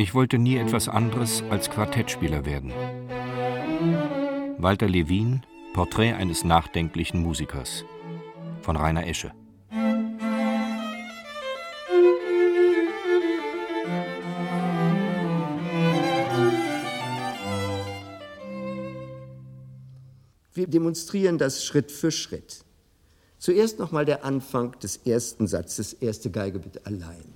Ich wollte nie etwas anderes als Quartettspieler werden. Walter Levin, Porträt eines nachdenklichen Musikers von Rainer Esche. Wir demonstrieren das Schritt für Schritt. Zuerst nochmal der Anfang des ersten Satzes, erste Geige bitte allein.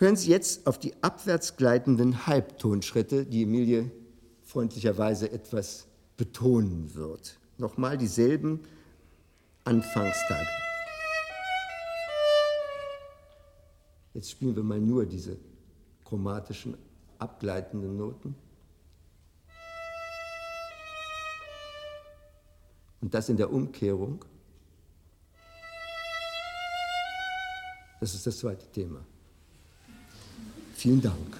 Hören Sie jetzt auf die abwärts gleitenden Halbtonschritte, die Emilie freundlicherweise etwas betonen wird. Nochmal dieselben Anfangstage. Jetzt spielen wir mal nur diese chromatischen abgleitenden Noten. Und das in der Umkehrung. Das ist das zweite Thema. Vielen Dank.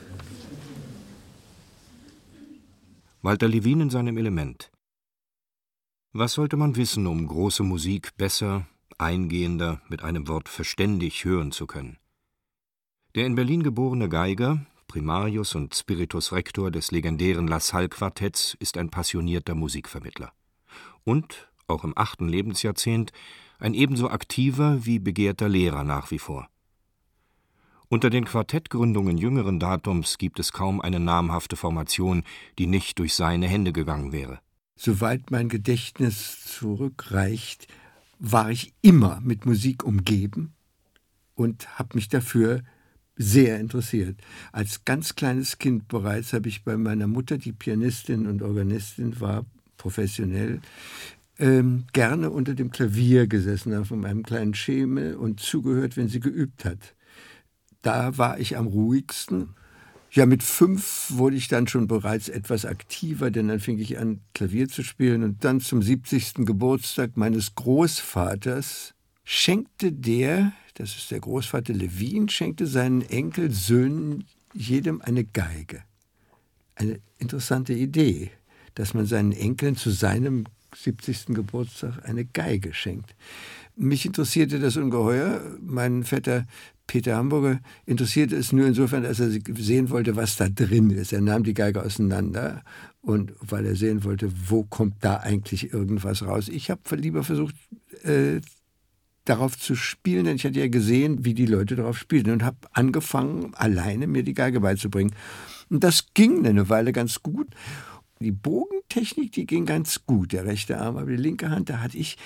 Walter Levin in seinem Element. Was sollte man wissen, um große Musik besser, eingehender, mit einem Wort verständig hören zu können? Der in Berlin geborene Geiger, Primarius und Spiritus Rector des legendären La Salle Quartetts, ist ein passionierter Musikvermittler. Und, auch im achten Lebensjahrzehnt, ein ebenso aktiver wie begehrter Lehrer nach wie vor. Unter den Quartettgründungen jüngeren Datums gibt es kaum eine namhafte Formation, die nicht durch seine Hände gegangen wäre. Soweit mein Gedächtnis zurückreicht, war ich immer mit Musik umgeben und habe mich dafür sehr interessiert. Als ganz kleines Kind bereits habe ich bei meiner Mutter, die Pianistin und Organistin war, professionell, ähm, gerne unter dem Klavier gesessen auf meinem kleinen Schemel und zugehört, wenn sie geübt hat. Da war ich am ruhigsten. Ja, mit fünf wurde ich dann schon bereits etwas aktiver, denn dann fing ich an, Klavier zu spielen. Und dann zum 70. Geburtstag meines Großvaters schenkte der das ist der Großvater Levin, schenkte seinen Enkelsöhnen jedem eine Geige. Eine interessante Idee, dass man seinen Enkeln zu seinem 70. Geburtstag eine Geige schenkt. Mich interessierte das ungeheuer. Mein Vetter Peter Hamburger interessierte es nur insofern, dass er sehen wollte, was da drin ist. Er nahm die Geige auseinander und weil er sehen wollte, wo kommt da eigentlich irgendwas raus. Ich habe lieber versucht, äh, darauf zu spielen, denn ich hatte ja gesehen, wie die Leute darauf spielen und habe angefangen, alleine mir die Geige beizubringen. Und das ging eine Weile ganz gut. Die Bogentechnik, die ging ganz gut, der rechte Arm, aber die linke Hand, da hatte ich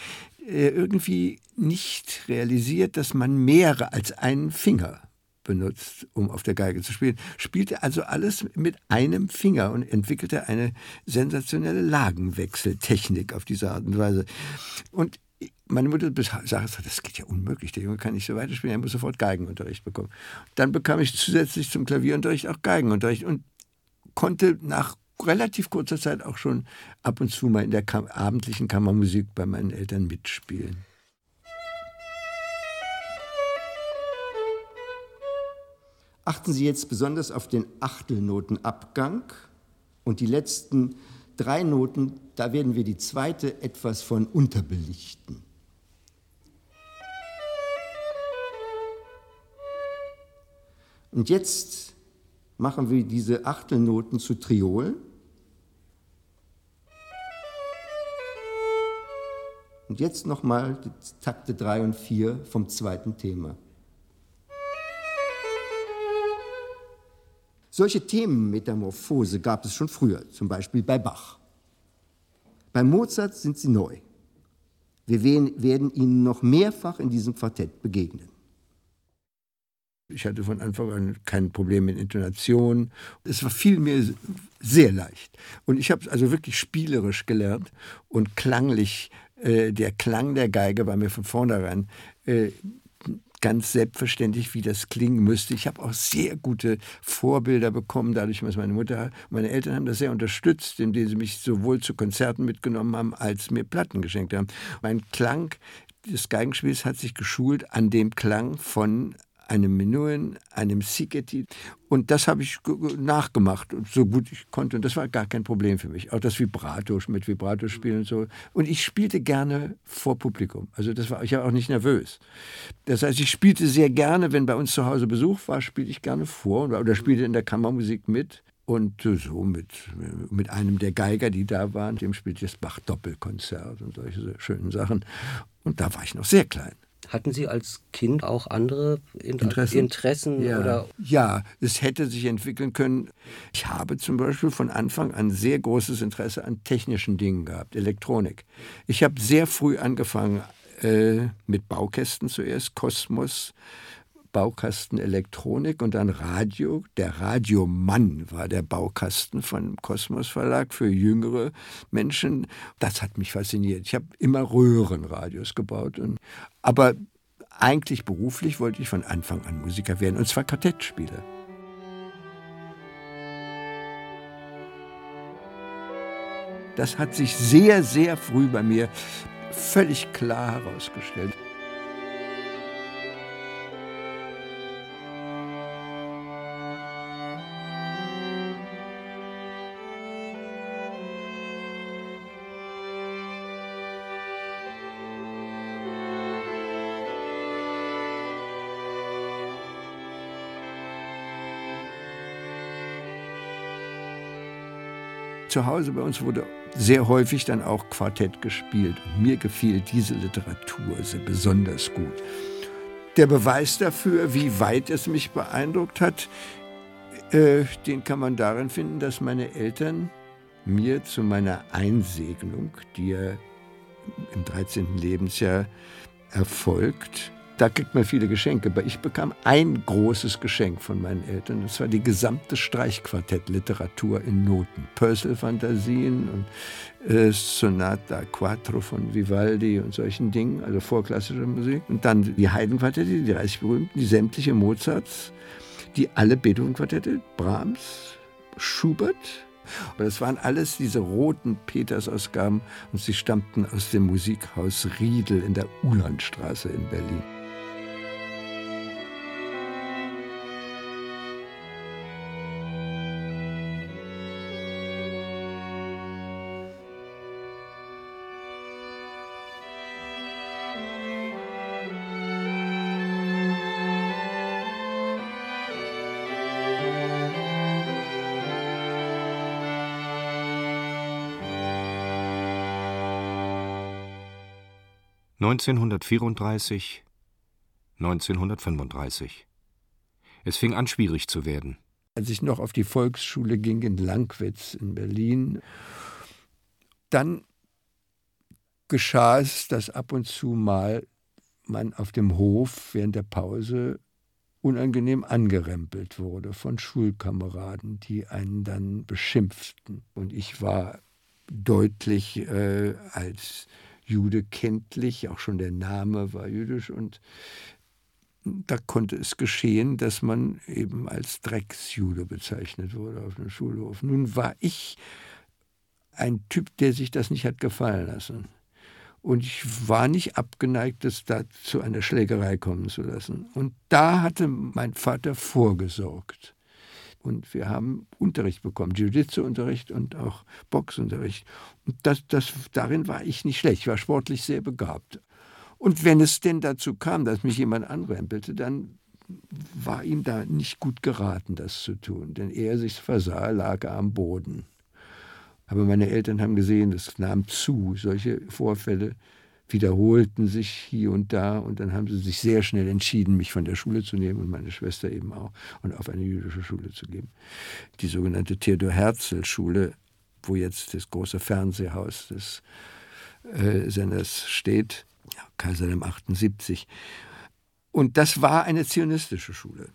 irgendwie nicht realisiert, dass man mehr als einen Finger benutzt, um auf der Geige zu spielen. Spielte also alles mit einem Finger und entwickelte eine sensationelle Lagenwechseltechnik auf diese Art und Weise. Und meine Mutter sagte, das geht ja unmöglich, der Junge kann nicht so weiterspielen, er muss sofort Geigenunterricht bekommen. Dann bekam ich zusätzlich zum Klavierunterricht auch Geigenunterricht und konnte nach relativ kurzer Zeit auch schon ab und zu mal in der Kam abendlichen Kammermusik bei meinen Eltern mitspielen. Achten Sie jetzt besonders auf den Achtelnotenabgang und die letzten drei Noten, da werden wir die zweite etwas von unterbelichten. Und jetzt machen wir diese Achtelnoten zu Triolen. Und jetzt nochmal die Takte 3 und 4 vom zweiten Thema. Solche Themenmetamorphose gab es schon früher, zum Beispiel bei Bach. Bei Mozart sind sie neu. Wir werden ihnen noch mehrfach in diesem Quartett begegnen. Ich hatte von Anfang an kein Problem mit Intonation. Es war vielmehr sehr leicht. Und ich habe es also wirklich spielerisch gelernt und klanglich. Äh, der Klang der Geige war mir von vornherein äh, ganz selbstverständlich, wie das klingen müsste. Ich habe auch sehr gute Vorbilder bekommen, dadurch, dass meine Mutter, meine Eltern haben das sehr unterstützt, indem sie mich sowohl zu Konzerten mitgenommen haben, als mir Platten geschenkt haben. Mein Klang des Geigenspiels hat sich geschult an dem Klang von einem Menuhin, einem Siketi. Und das habe ich nachgemacht, so gut ich konnte. Und das war gar kein Problem für mich. Auch das Vibrato, mit Vibrato spielen und so. Und ich spielte gerne vor Publikum. Also das war, ich war auch nicht nervös. Das heißt, ich spielte sehr gerne, wenn bei uns zu Hause Besuch war, spielte ich gerne vor oder spielte in der Kammermusik mit. Und so mit, mit einem der Geiger, die da waren, dem spielte ich das Bach-Doppelkonzert und solche schönen Sachen. Und da war ich noch sehr klein. Hatten Sie als Kind auch andere Interessen? Interessen ja. oder? ja, es hätte sich entwickeln können. Ich habe zum Beispiel von Anfang an sehr großes Interesse an technischen Dingen gehabt, Elektronik. Ich habe sehr früh angefangen äh, mit Baukästen zuerst, Kosmos, Baukasten Elektronik und dann Radio. Der Radiomann war der Baukasten von Kosmos Verlag für jüngere Menschen. Das hat mich fasziniert. Ich habe immer Röhrenradios gebaut. Und, aber eigentlich beruflich wollte ich von Anfang an Musiker werden, und zwar Quartettspieler. Das hat sich sehr, sehr früh bei mir völlig klar herausgestellt. Zu Hause bei uns wurde sehr häufig dann auch Quartett gespielt. Und mir gefiel diese Literatur sehr besonders gut. Der Beweis dafür, wie weit es mich beeindruckt hat, äh, den kann man darin finden, dass meine Eltern mir zu meiner Einsegnung, die ja im 13. Lebensjahr erfolgt, da kriegt man viele Geschenke, aber ich bekam ein großes Geschenk von meinen Eltern. Das war die gesamte Streichquartettliteratur in Noten. Purcell-Fantasien und äh, Sonata Quattro von Vivaldi und solchen Dingen, also vorklassische Musik. Und dann die Haydn-Quartette, die 30 berühmten, die sämtliche Mozarts, die alle Beethoven-Quartette, Brahms, Schubert, aber das waren alles diese roten Peters-Ausgaben und sie stammten aus dem Musikhaus Riedel in der Ulandstraße in Berlin. 1934, 1935. Es fing an, schwierig zu werden. Als ich noch auf die Volksschule ging in Langwitz in Berlin, dann geschah es, dass ab und zu mal man auf dem Hof während der Pause unangenehm angerempelt wurde von Schulkameraden, die einen dann beschimpften. Und ich war deutlich äh, als Jude kenntlich, auch schon der Name war jüdisch und da konnte es geschehen, dass man eben als Drecksjude bezeichnet wurde auf dem Schulhof. Nun war ich ein Typ, der sich das nicht hat gefallen lassen. Und ich war nicht abgeneigt, das da zu einer Schlägerei kommen zu lassen. Und da hatte mein Vater vorgesorgt und wir haben Unterricht bekommen, Jiu-Jitsu-Unterricht und auch Boxunterricht. Und das, das, darin war ich nicht schlecht, ich war sportlich sehr begabt. Und wenn es denn dazu kam, dass mich jemand anrempelte, dann war ihm da nicht gut geraten, das zu tun. Denn er sich versah, lag er am Boden. Aber meine Eltern haben gesehen, es nahm zu, solche Vorfälle wiederholten sich hier und da und dann haben sie sich sehr schnell entschieden, mich von der Schule zu nehmen und meine Schwester eben auch und auf eine jüdische Schule zu geben. Die sogenannte Theodor Herzl Schule, wo jetzt das große Fernsehhaus des äh, Senders steht, ja, Kaiserlem 78. Und das war eine zionistische Schule.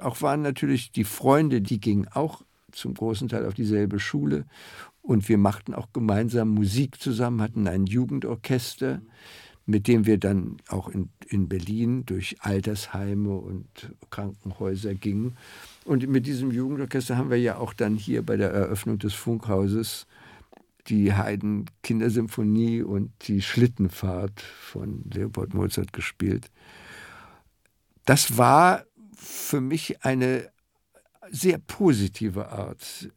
Auch waren natürlich die Freunde, die gingen auch zum großen Teil auf dieselbe Schule und wir machten auch gemeinsam Musik zusammen, hatten ein Jugendorchester, mit dem wir dann auch in, in Berlin durch Altersheime und Krankenhäuser gingen. Und mit diesem Jugendorchester haben wir ja auch dann hier bei der Eröffnung des Funkhauses die Haydn Kindersymphonie und die Schlittenfahrt von Leopold Mozart gespielt. Das war für mich eine sehr positive Art,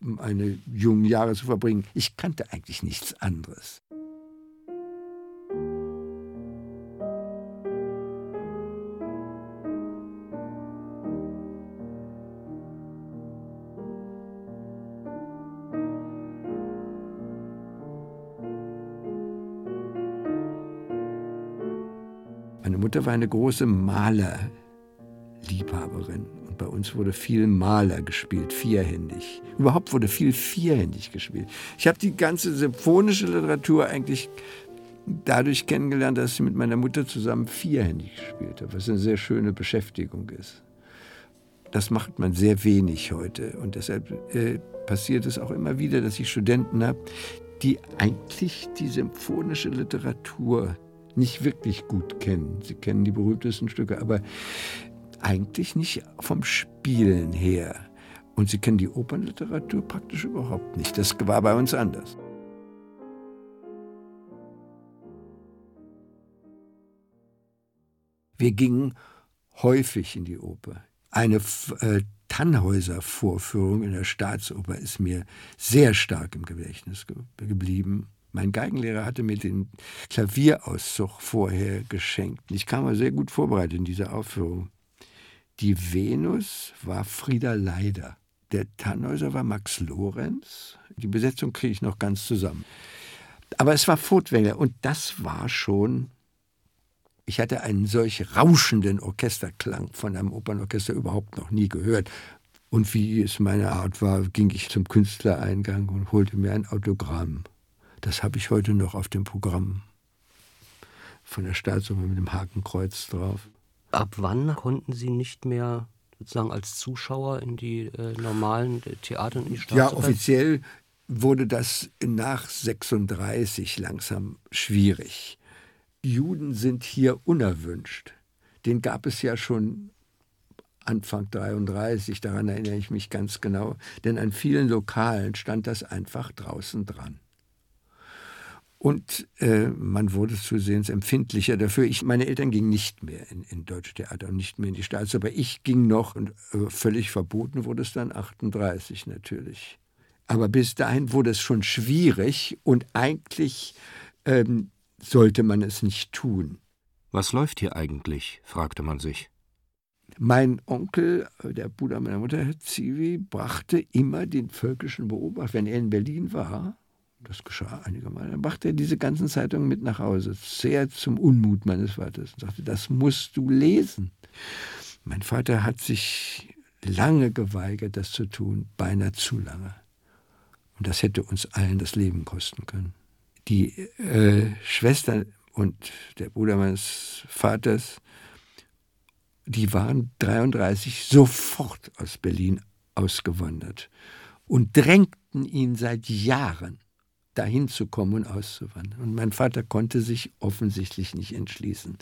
meine jungen Jahre zu verbringen. Ich kannte eigentlich nichts anderes. Meine Mutter war eine große Malerliebhaberin. Bei uns wurde viel Maler gespielt, vierhändig. Überhaupt wurde viel vierhändig gespielt. Ich habe die ganze symphonische Literatur eigentlich dadurch kennengelernt, dass ich mit meiner Mutter zusammen vierhändig gespielt habe, was eine sehr schöne Beschäftigung ist. Das macht man sehr wenig heute. Und deshalb äh, passiert es auch immer wieder, dass ich Studenten habe, die eigentlich die symphonische Literatur nicht wirklich gut kennen. Sie kennen die berühmtesten Stücke, aber eigentlich nicht vom Spielen her. Und sie kennen die Opernliteratur praktisch überhaupt nicht. Das war bei uns anders. Wir gingen häufig in die Oper. Eine äh, Tannhäuser-Vorführung in der Staatsoper ist mir sehr stark im Gedächtnis ge geblieben. Mein Geigenlehrer hatte mir den Klavierauszug vorher geschenkt. Ich kam mal sehr gut vorbereitet in diese Aufführung. Die Venus war Frieda Leider. Der Tannhäuser war Max Lorenz. Die Besetzung kriege ich noch ganz zusammen. Aber es war Furtwängler und das war schon. Ich hatte einen solch rauschenden Orchesterklang von einem Opernorchester überhaupt noch nie gehört. Und wie es meine Art war, ging ich zum Künstlereingang und holte mir ein Autogramm. Das habe ich heute noch auf dem Programm von der Staatsoper mit dem Hakenkreuz drauf. Ab wann konnten Sie nicht mehr sozusagen als Zuschauer in die äh, normalen Theater und in die Staatsoper? Ja, offiziell wurde das nach 36 langsam schwierig. Juden sind hier unerwünscht. Den gab es ja schon Anfang 33, daran erinnere ich mich ganz genau, denn an vielen Lokalen stand das einfach draußen dran. Und äh, man wurde zusehends empfindlicher dafür. Ich, meine Eltern gingen nicht mehr in, in Deutsche Theater und nicht mehr in die Staatsoper. Ich ging noch und äh, völlig verboten wurde es dann 38 natürlich. Aber bis dahin wurde es schon schwierig und eigentlich ähm, sollte man es nicht tun. Was läuft hier eigentlich? fragte man sich. Mein Onkel, äh, der Bruder meiner Mutter, Herr Zivi, brachte immer den völkischen Beobachter, wenn er in Berlin war, das geschah einige Mal. Dann brachte er diese ganzen Zeitungen mit nach Hause, sehr zum Unmut meines Vaters und sagte, das musst du lesen. Mein Vater hat sich lange geweigert, das zu tun, beinahe zu lange. Und das hätte uns allen das Leben kosten können. Die äh, Schwester und der Bruder meines Vaters, die waren 33 sofort aus Berlin ausgewandert und drängten ihn seit Jahren dahin zu kommen und auszuwandern. Und mein Vater konnte sich offensichtlich nicht entschließen.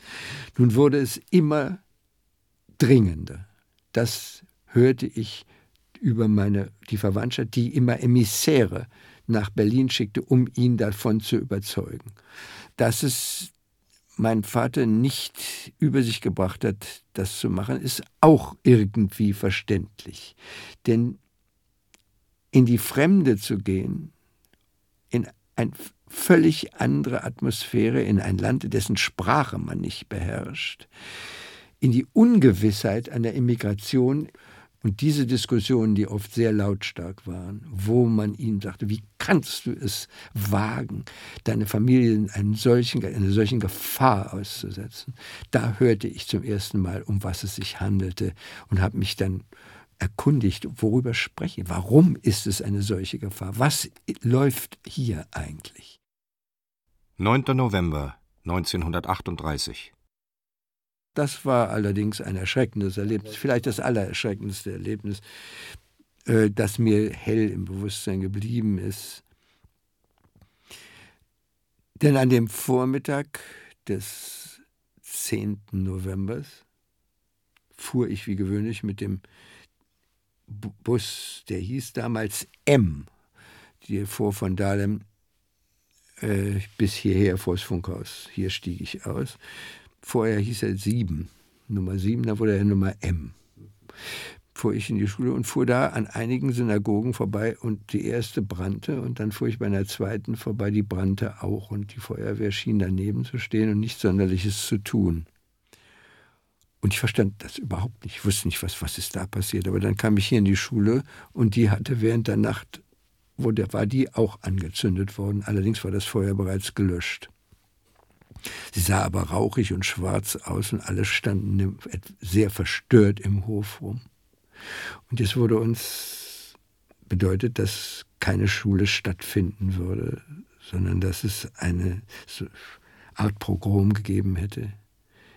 Nun wurde es immer dringender. Das hörte ich über meine, die Verwandtschaft, die immer Emissäre nach Berlin schickte, um ihn davon zu überzeugen. Dass es mein Vater nicht über sich gebracht hat, das zu machen, ist auch irgendwie verständlich. Denn in die Fremde zu gehen, in eine völlig andere Atmosphäre, in ein Land, dessen Sprache man nicht beherrscht, in die Ungewissheit einer Immigration. Und diese Diskussionen, die oft sehr lautstark waren, wo man ihnen sagte, wie kannst du es wagen, deine Familie in einen solchen, einer solchen Gefahr auszusetzen, da hörte ich zum ersten Mal, um was es sich handelte und habe mich dann erkundigt, worüber spreche. Warum ist es eine solche Gefahr? Was läuft hier eigentlich? 9. November 1938. Das war allerdings ein erschreckendes Erlebnis, vielleicht das allererschreckendste Erlebnis, äh, das mir hell im Bewusstsein geblieben ist. Denn an dem Vormittag des 10. November fuhr ich wie gewöhnlich mit dem Bus, der hieß damals M, der fuhr von Dahlem äh, bis hierher vor das Funkhaus. Hier stieg ich aus. Vorher hieß er 7, Nummer 7, dann wurde er Nummer M. Fuhr ich in die Schule und fuhr da an einigen Synagogen vorbei und die erste brannte und dann fuhr ich bei einer zweiten vorbei, die brannte auch und die Feuerwehr schien daneben zu stehen und nichts Sonderliches zu tun. Und ich verstand das überhaupt nicht. Ich wusste nicht, was, was ist da passiert. Aber dann kam ich hier in die Schule und die hatte während der Nacht, wo der, war die auch angezündet worden. Allerdings war das Feuer bereits gelöscht. Sie sah aber rauchig und schwarz aus und alle standen sehr verstört im Hof rum. Und es wurde uns bedeutet, dass keine Schule stattfinden würde, sondern dass es eine Art Pogrom gegeben hätte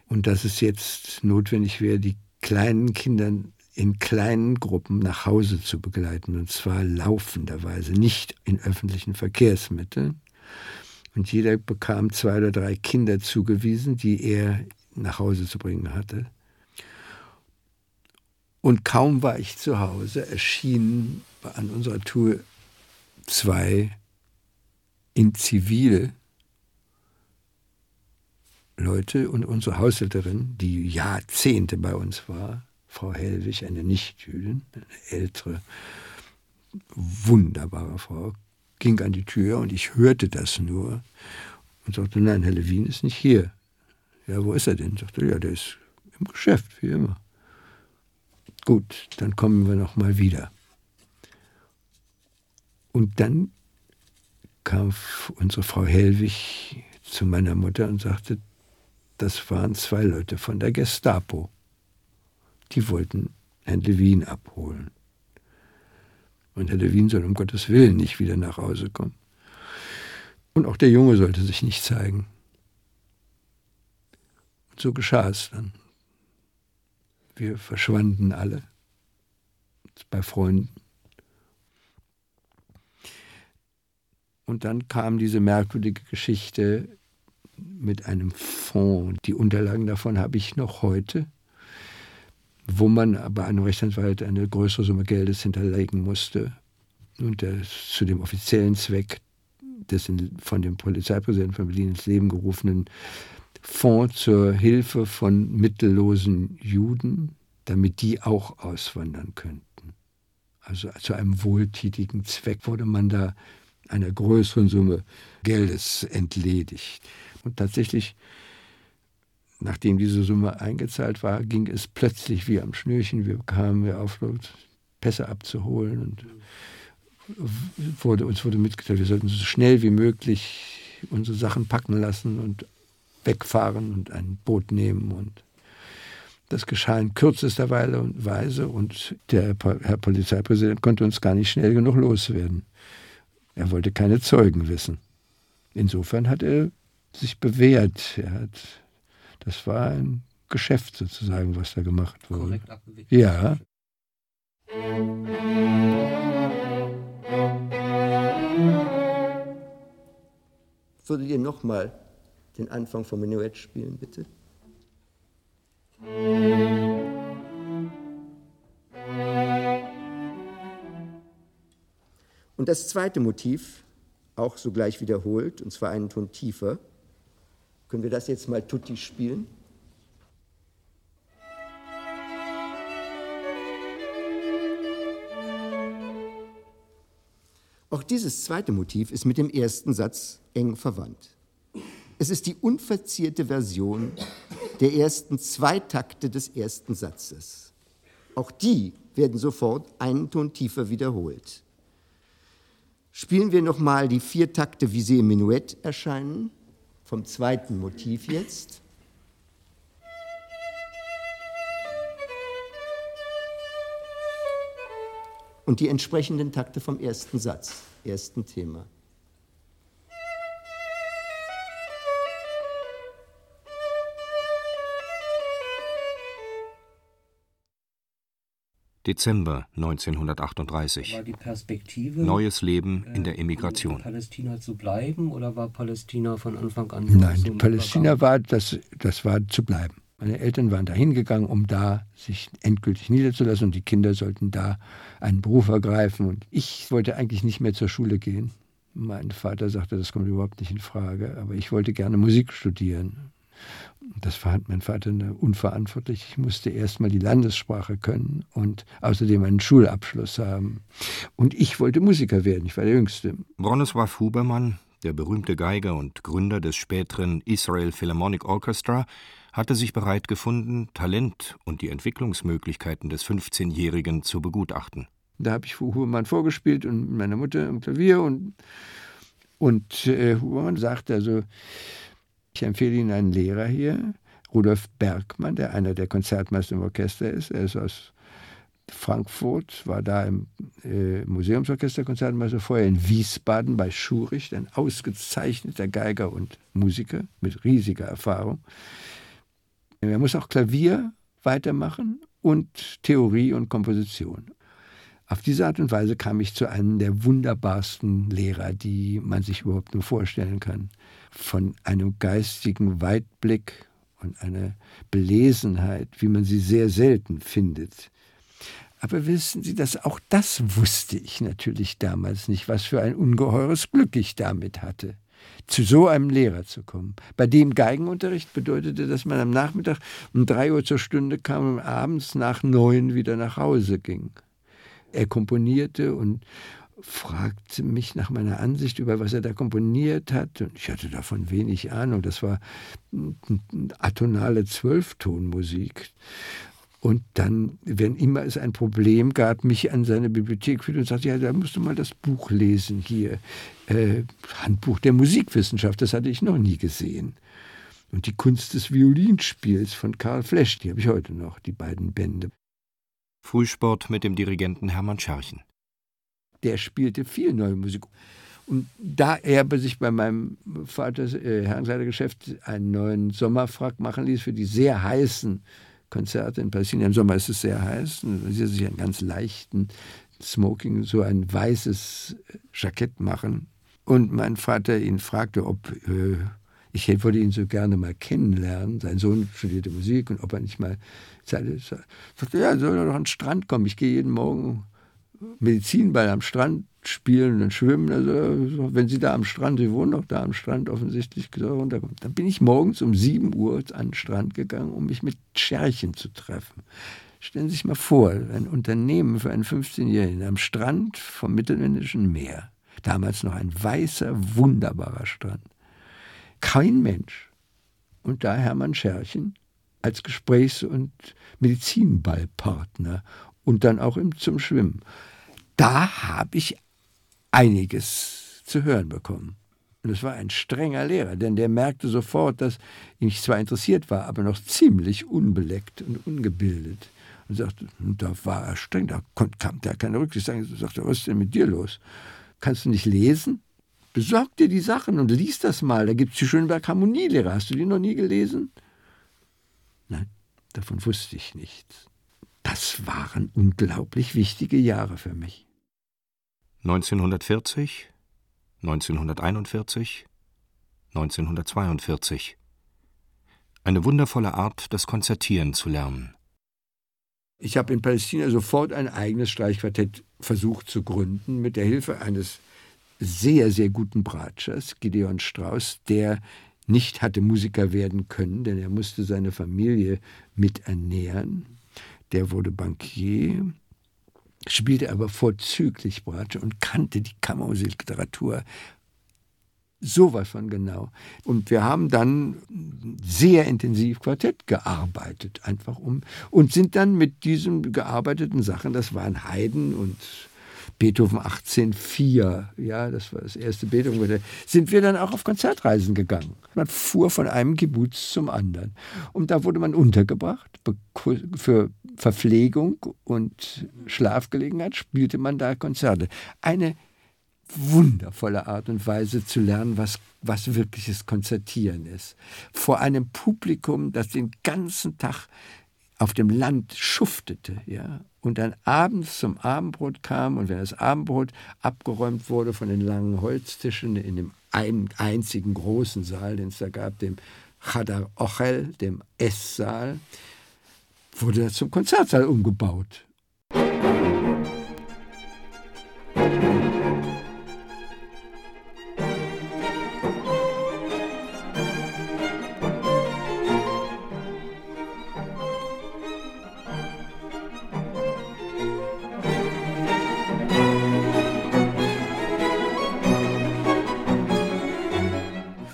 und dass es jetzt notwendig wäre, die kleinen Kinder in kleinen Gruppen nach Hause zu begleiten, und zwar laufenderweise, nicht in öffentlichen Verkehrsmitteln. Und jeder bekam zwei oder drei Kinder zugewiesen, die er nach Hause zu bringen hatte. Und kaum war ich zu Hause, erschienen an unserer Tour zwei in Zivil Leute und unsere Haushälterin, die Jahrzehnte bei uns war, Frau Hellwig, eine Nichtjüdin, eine ältere, wunderbare Frau, ging an die Tür und ich hörte das nur und sagte, nein, Herr Levin ist nicht hier. Ja, wo ist er denn? Sagte, ja, der ist im Geschäft, wie immer. Gut, dann kommen wir noch mal wieder. Und dann kam unsere Frau Hellwig zu meiner Mutter und sagte, das waren zwei Leute von der Gestapo. Die wollten Herrn Levin abholen. Und Herr Levin soll um Gottes Willen nicht wieder nach Hause kommen. Und auch der Junge sollte sich nicht zeigen. Und so geschah es dann. Wir verschwanden alle bei Freunden. Und dann kam diese merkwürdige Geschichte mit einem Fonds. Die Unterlagen davon habe ich noch heute, wo man bei einem Rechtsanwalt eine größere Summe Geldes hinterlegen musste und der, zu dem offiziellen Zweck des von dem Polizeipräsidenten von Berlin ins Leben gerufenen Fonds zur Hilfe von mittellosen Juden, damit die auch auswandern könnten. Also zu einem wohltätigen Zweck wurde man da einer größeren Summe Geldes entledigt. Und tatsächlich, nachdem diese Summe eingezahlt war, ging es plötzlich wie am Schnürchen. Wir kamen auf, Pässe abzuholen und wurde, uns wurde mitgeteilt, wir sollten so schnell wie möglich unsere Sachen packen lassen und wegfahren und ein Boot nehmen. Und das geschah in kürzester Weise und der Herr Polizeipräsident konnte uns gar nicht schnell genug loswerden. Er wollte keine Zeugen wissen. Insofern hat er sich bewährt. Er hat, das war ein Geschäft sozusagen, was da gemacht wurde. Korrekt abgewickelt. Ja. Würdet ihr nochmal den Anfang vom Menuett spielen, bitte? Und das zweite Motiv, auch sogleich wiederholt, und zwar einen Ton tiefer. Können wir das jetzt mal tutti spielen? Auch dieses zweite Motiv ist mit dem ersten Satz eng verwandt. Es ist die unverzierte Version der ersten zwei Takte des ersten Satzes. Auch die werden sofort einen Ton tiefer wiederholt. Spielen wir nochmal die vier Takte, wie sie im Menuett erscheinen vom zweiten Motiv jetzt. Und die entsprechenden Takte vom ersten Satz, ersten Thema. Dezember 1938. War die Perspektive, Neues Leben in der Emigration. In Palästina zu bleiben oder war Palästina von Anfang an? Nein, so Palästina war das, das war zu bleiben. Meine Eltern waren da hingegangen, um da sich endgültig niederzulassen und die Kinder sollten da einen Beruf ergreifen. Und ich wollte eigentlich nicht mehr zur Schule gehen. Mein Vater sagte, das kommt überhaupt nicht in Frage, aber ich wollte gerne Musik studieren. Das fand mein Vater unverantwortlich. Ich musste erst mal die Landessprache können und außerdem einen Schulabschluss haben. Und ich wollte Musiker werden, ich war der Jüngste. Bronisław Hubermann, der berühmte Geiger und Gründer des späteren Israel Philharmonic Orchestra, hatte sich bereit gefunden, Talent und die Entwicklungsmöglichkeiten des 15-Jährigen zu begutachten. Da habe ich Hubermann vorgespielt und meiner Mutter am Klavier und, und äh, Hubermann sagte also, ich empfehle Ihnen einen Lehrer hier, Rudolf Bergmann, der einer der Konzertmeister im Orchester ist. Er ist aus Frankfurt, war da im äh, Museumsorchester Konzertmeister, vorher in Wiesbaden bei Schurich, ein ausgezeichneter Geiger und Musiker mit riesiger Erfahrung. Er muss auch Klavier weitermachen und Theorie und Komposition. Auf diese Art und Weise kam ich zu einem der wunderbarsten Lehrer, die man sich überhaupt nur vorstellen kann. Von einem geistigen Weitblick und einer Belesenheit, wie man sie sehr selten findet. Aber wissen Sie, dass auch das wusste ich natürlich damals nicht, was für ein ungeheures Glück ich damit hatte, zu so einem Lehrer zu kommen. Bei dem Geigenunterricht bedeutete, dass man am Nachmittag um drei Uhr zur Stunde kam und abends nach neun wieder nach Hause ging. Er komponierte und fragte mich nach meiner Ansicht über was er da komponiert hat. Und ich hatte davon wenig Ahnung. Das war atonale Zwölftonmusik. Und dann, wenn immer es ein Problem gab, mich an seine Bibliothek führte und sagte, ja, da musst du mal das Buch lesen hier. Äh, Handbuch der Musikwissenschaft, das hatte ich noch nie gesehen. Und die Kunst des Violinspiels von Karl Flesch, die habe ich heute noch, die beiden Bände. Frühsport mit dem Dirigenten Hermann Scherchen. Der spielte viel neue Musik. Und da er sich bei meinem Vater äh, Herrenkleidergeschäft einen neuen Sommerfrack machen ließ für die sehr heißen Konzerte in Palästina, im Sommer ist es sehr heiß, und sie sich einen ganz leichten Smoking, so ein weißes Jackett machen. Und mein Vater ihn fragte, ob äh, ich wollte ihn so gerne mal kennenlernen. Sein Sohn studierte Musik und ob er nicht mal Zeit sagte, ja, soll er doch an den Strand kommen. Ich gehe jeden Morgen Medizinball am Strand spielen und schwimmen. Also, wenn Sie da am Strand, Sie wohnen doch da am Strand offensichtlich, runterkommen. Dann bin ich morgens um 7 Uhr an den Strand gegangen, um mich mit Scherchen zu treffen. Stellen Sie sich mal vor, ein Unternehmen für einen 15-Jährigen am Strand vom Mittelländischen Meer. Damals noch ein weißer, wunderbarer Strand. Kein Mensch. Und da Hermann Scherchen als Gesprächs- und Medizinballpartner und dann auch zum Schwimmen. Da habe ich einiges zu hören bekommen. Und es war ein strenger Lehrer, denn der merkte sofort, dass ich zwar interessiert war, aber noch ziemlich unbeleckt und ungebildet. Und sagte, und da war er streng, da kam der keine Rücksicht. Er sagte, was ist denn mit dir los? Kannst du nicht lesen? Besorg dir die Sachen und lies das mal. Da gibt es die Schönberg Harmonielehre. Hast du die noch nie gelesen? Nein, davon wusste ich nichts. Das waren unglaublich wichtige Jahre für mich. 1940, 1941, 1942. Eine wundervolle Art, das Konzertieren zu lernen. Ich habe in Palästina sofort ein eigenes Streichquartett versucht zu gründen, mit der Hilfe eines sehr, sehr guten Bratschers, Gideon Strauss, der nicht hatte Musiker werden können, denn er musste seine Familie miternähren. Der wurde Bankier, spielte aber vorzüglich Bratsche und kannte die Kammermusikliteratur sowas von genau. Und wir haben dann sehr intensiv Quartett gearbeitet, einfach um, und sind dann mit diesen gearbeiteten Sachen, das waren Haydn und Beethoven 1804, ja, das war das erste Beethoven, sind wir dann auch auf Konzertreisen gegangen. Man fuhr von einem Kibbutz zum anderen. Und da wurde man untergebracht. Für Verpflegung und Schlafgelegenheit spielte man da Konzerte. Eine wundervolle Art und Weise zu lernen, was, was wirkliches Konzertieren ist. Vor einem Publikum, das den ganzen Tag auf dem Land schuftete, ja, und dann abends zum Abendbrot kam und wenn das Abendbrot abgeräumt wurde von den langen Holztischen in dem einen einzigen großen Saal, den es da gab, dem Chadar Ochel, dem Esssaal, wurde er zum Konzertsaal umgebaut.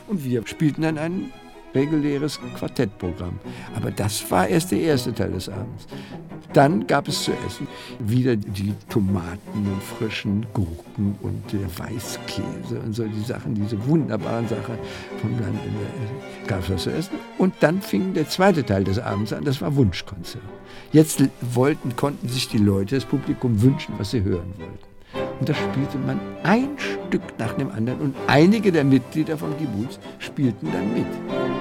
Und wir spielten dann einen reguläres Quartettprogramm. Aber das war erst der erste Teil des Abends. Dann gab es zu essen wieder die Tomaten und frischen Gurken und der Weißkäse und so die Sachen, diese wunderbaren Sachen vom Land. Gab es was zu essen. Und dann fing der zweite Teil des Abends an, das war Wunschkonzert. Jetzt wollten, konnten sich die Leute, das Publikum wünschen, was sie hören wollten. Und da spielte man ein Stück nach dem anderen und einige der Mitglieder von Kibbutz spielten dann mit.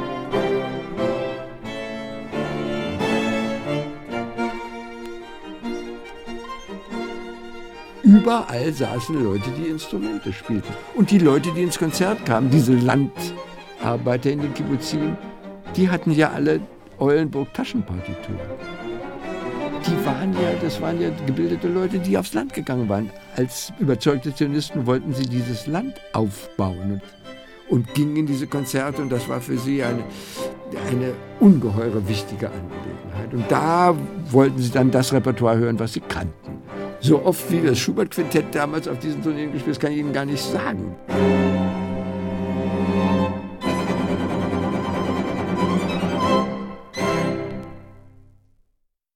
Überall saßen Leute, die Instrumente spielten. Und die Leute, die ins Konzert kamen, diese Landarbeiter in den Kibbutzim, die hatten ja alle Eulenburg-Taschenpartituren. Die waren ja, das waren ja gebildete Leute, die aufs Land gegangen waren. Als überzeugte Zionisten wollten sie dieses Land aufbauen und, und gingen in diese Konzerte und das war für sie eine, eine ungeheure wichtige Angelegenheit. Und da wollten sie dann das Repertoire hören, was sie kannten. So oft wie das Schubert-Quintett damals auf diesen Turnieren gespielt das kann ich Ihnen gar nicht sagen.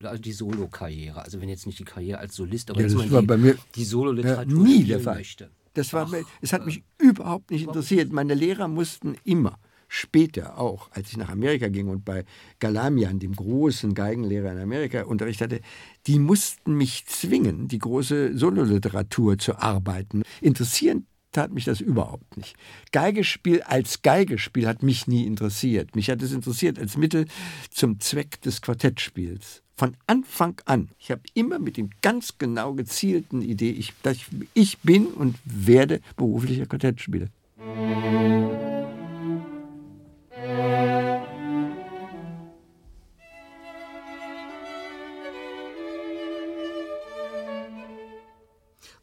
Also die Solo-Karriere, also wenn jetzt nicht die Karriere als Solist, aber ja, jetzt das mal war die, bei mir die Solo-Literatur ja, nie der Fall. möchte. Das war, Ach, es hat mich überhaupt nicht interessiert. Meine Lehrer mussten immer später auch, als ich nach Amerika ging und bei Galamian, dem großen Geigenlehrer in Amerika, Unterricht hatte, die mussten mich zwingen, die große Sololiteratur zu arbeiten. Interessieren tat mich das überhaupt nicht. Geigespiel als Geigespiel hat mich nie interessiert. Mich hat es interessiert als Mittel zum Zweck des Quartettspiels. Von Anfang an. Ich habe immer mit dem ganz genau gezielten Idee, ich, dass ich, ich bin und werde beruflicher Quartettspieler.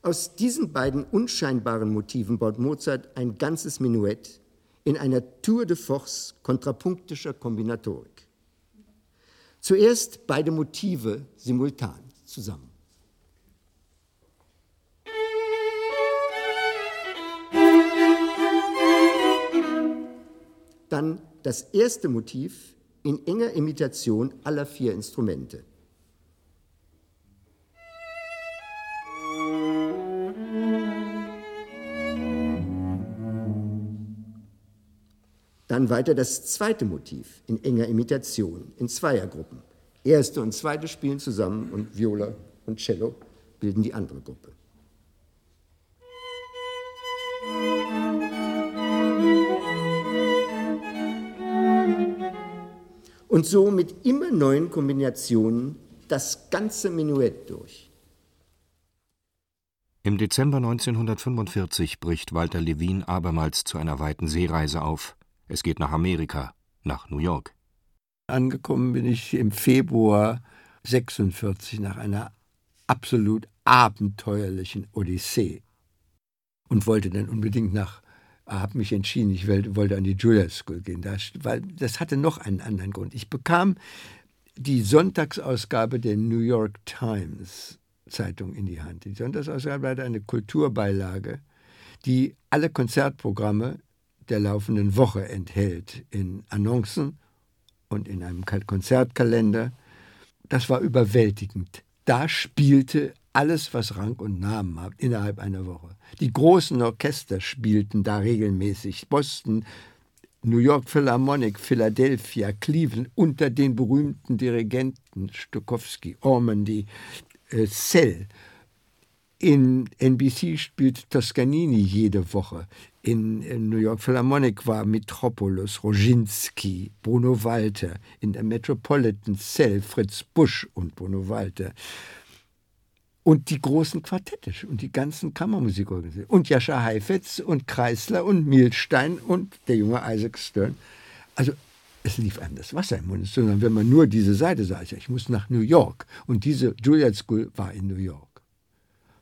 Aus diesen beiden unscheinbaren Motiven baut Mozart ein ganzes Menuett in einer Tour de force kontrapunktischer Kombinatorik. Zuerst beide Motive simultan zusammen. Dann das erste Motiv in enger Imitation aller vier Instrumente. Dann weiter das zweite Motiv in enger Imitation, in Zweiergruppen. Erste und zweite spielen zusammen und Viola und Cello bilden die andere Gruppe. Und so mit immer neuen Kombinationen das ganze Menuett durch. Im Dezember 1945 bricht Walter Levin abermals zu einer weiten Seereise auf. Es geht nach Amerika, nach New York. Angekommen bin ich im Februar 46 nach einer absolut abenteuerlichen Odyssee und wollte dann unbedingt nach, habe mich entschieden, ich wollte an die Juilliard School gehen, das, weil das hatte noch einen anderen Grund. Ich bekam die Sonntagsausgabe der New York Times Zeitung in die Hand. Die Sonntagsausgabe hatte eine Kulturbeilage, die alle Konzertprogramme der laufenden Woche enthält, in Annoncen und in einem Konzertkalender. Das war überwältigend. Da spielte alles, was Rang und Namen hat, innerhalb einer Woche. Die großen Orchester spielten da regelmäßig. Boston, New York Philharmonic, Philadelphia, Cleveland, unter den berühmten Dirigenten Stokowski, Ormandy, äh, Sell. In NBC spielt Toscanini jede Woche. In, in, New York Philharmonic war Metropolis, Roginski, Bruno Walter. In der Metropolitan Cell Fritz Busch und Bruno Walter. Und die großen Quartette und die ganzen Kammermusikorganisationen. Und Jascha Heifetz und Kreisler und Milstein und der junge Isaac Stern. Also es lief einem das Wasser im Mund, sondern wenn man nur diese Seite sah, ich muss nach New York. Und diese Juilliard School war in New York.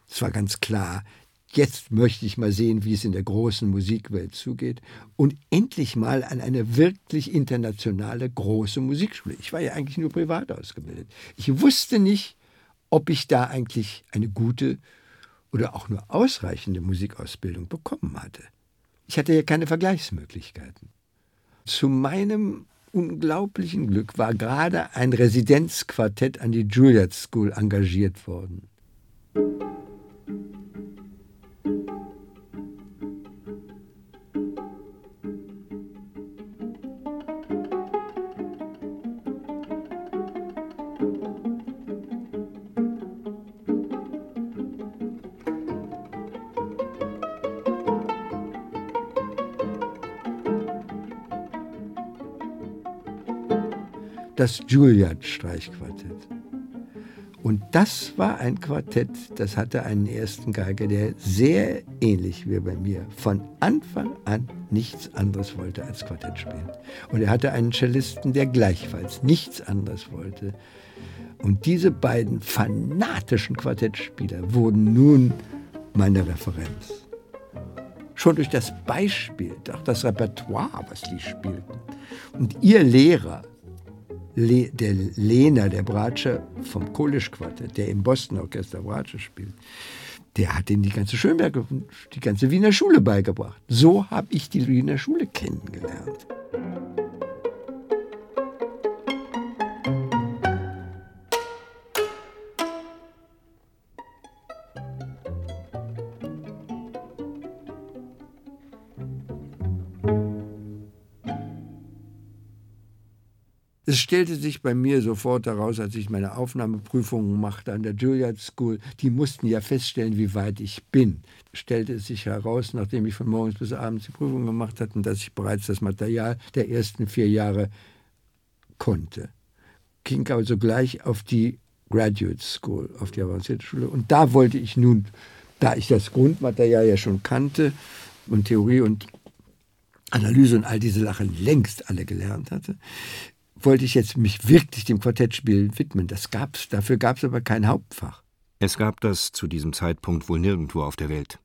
Es war ganz klar, jetzt möchte ich mal sehen, wie es in der großen Musikwelt zugeht und endlich mal an eine wirklich internationale große Musikschule. Ich war ja eigentlich nur privat ausgebildet. Ich wusste nicht, ob ich da eigentlich eine gute oder auch nur ausreichende Musikausbildung bekommen hatte. Ich hatte ja keine Vergleichsmöglichkeiten. Zu meinem unglaublichen Glück war gerade ein Residenzquartett an die Juilliard School engagiert worden. Das Juilliard-Streichquartett. Und das war ein Quartett, das hatte einen ersten Geiger, der sehr ähnlich wie bei mir von Anfang an nichts anderes wollte als Quartett spielen. Und er hatte einen Cellisten, der gleichfalls nichts anderes wollte. Und diese beiden fanatischen Quartettspieler wurden nun meine Referenz. Schon durch das Beispiel, auch das Repertoire, was die spielten. Und ihr Lehrer, Le, der Lehner, der Bratscher vom Kohlisch-Quartett, der im Boston-Orchester Bratscher spielt, der hat ihm die ganze Schönberg, die ganze Wiener Schule beigebracht. So habe ich die Wiener Schule kennengelernt. Es stellte sich bei mir sofort heraus, als ich meine Aufnahmeprüfungen machte an der Juilliard School, die mussten ja feststellen, wie weit ich bin. Stellte es sich heraus, nachdem ich von morgens bis abends die Prüfung gemacht hatte, dass ich bereits das Material der ersten vier Jahre konnte. Ging also gleich auf die Graduate School, auf die avancierte Schule. Und da wollte ich nun, da ich das Grundmaterial ja schon kannte und Theorie und Analyse und all diese Sachen längst alle gelernt hatte, wollte ich jetzt mich wirklich dem Quartettspielen widmen. Das gab's, dafür gab es aber kein Hauptfach. Es gab das zu diesem Zeitpunkt wohl nirgendwo auf der Welt.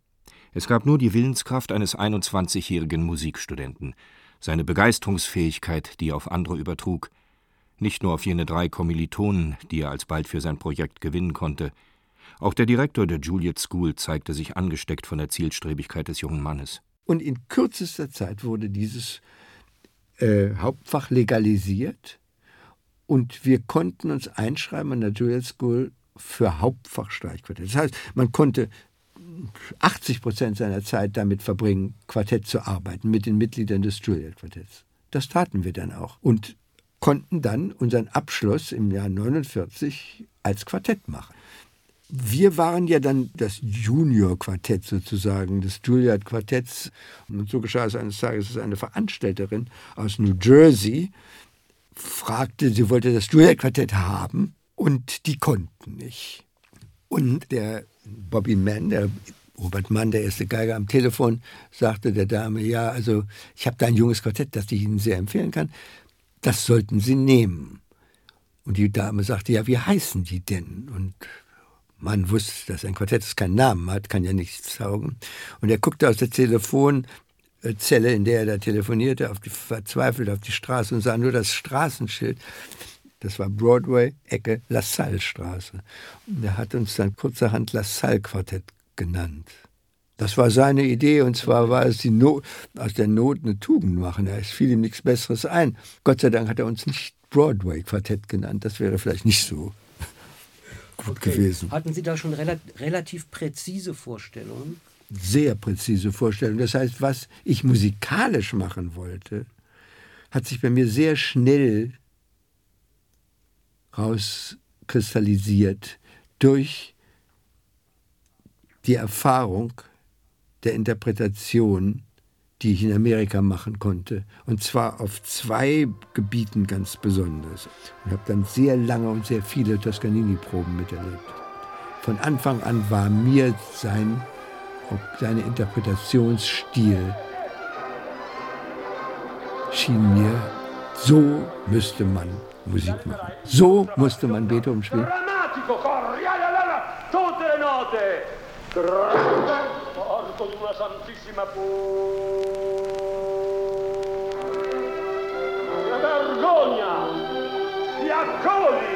Es gab nur die Willenskraft eines 21-jährigen Musikstudenten, seine Begeisterungsfähigkeit, die er auf andere übertrug, nicht nur auf jene drei Kommilitonen, die er alsbald für sein Projekt gewinnen konnte. Auch der Direktor der Juliet School zeigte sich angesteckt von der Zielstrebigkeit des jungen Mannes. Und in kürzester Zeit wurde dieses äh, Hauptfach legalisiert und wir konnten uns einschreiben an der Juilliard School für Hauptfach Streichquartett. Das heißt, man konnte 80 Prozent seiner Zeit damit verbringen, Quartett zu arbeiten mit den Mitgliedern des Juilliard Quartetts. Das taten wir dann auch und konnten dann unseren Abschluss im Jahr 49 als Quartett machen wir waren ja dann das Junior-Quartett sozusagen des Juilliard-Quartetts. Und so geschah es eines Tages, dass eine Veranstalterin aus New Jersey fragte, sie wollte das Juilliard-Quartett haben und die konnten nicht. Und der Bobby Mann, der Robert Mann, der erste Geiger am Telefon, sagte der Dame, ja, also ich habe da ein junges Quartett, das ich Ihnen sehr empfehlen kann. Das sollten Sie nehmen. Und die Dame sagte, ja, wie heißen die denn? Und man wusste, dass ein Quartett das keinen Namen hat, kann ja nichts saugen. Und er guckte aus der Telefonzelle, in der er da telefonierte, auf die, verzweifelt auf die Straße und sah nur das Straßenschild. Das war Broadway, Ecke LaSalle-Straße. Und er hat uns dann kurzerhand LaSalle-Quartett genannt. Das war seine Idee und zwar war es die Not, aus der Not eine Tugend machen. Es fiel ihm nichts Besseres ein. Gott sei Dank hat er uns nicht Broadway-Quartett genannt. Das wäre vielleicht nicht so gut okay. gewesen. Hatten Sie da schon rela relativ präzise Vorstellungen? Sehr präzise Vorstellungen. Das heißt, was ich musikalisch machen wollte, hat sich bei mir sehr schnell rauskristallisiert durch die Erfahrung der Interpretation die ich in Amerika machen konnte. Und zwar auf zwei Gebieten ganz besonders. Und habe dann sehr lange und sehr viele Toscanini-Proben miterlebt. Von Anfang an war mir sein, sein Interpretationsstil schien mir, so müsste man Musik machen. So musste man Beethoven spielen. con tua santissima pur... Che vergogna! si accogli!